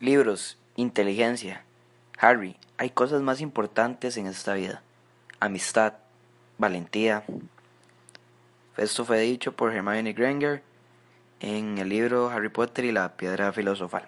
Libros, inteligencia. Harry, hay cosas más importantes en esta vida. Amistad, valentía. Esto fue dicho por Hermione Granger en el libro Harry Potter y la piedra filosofal.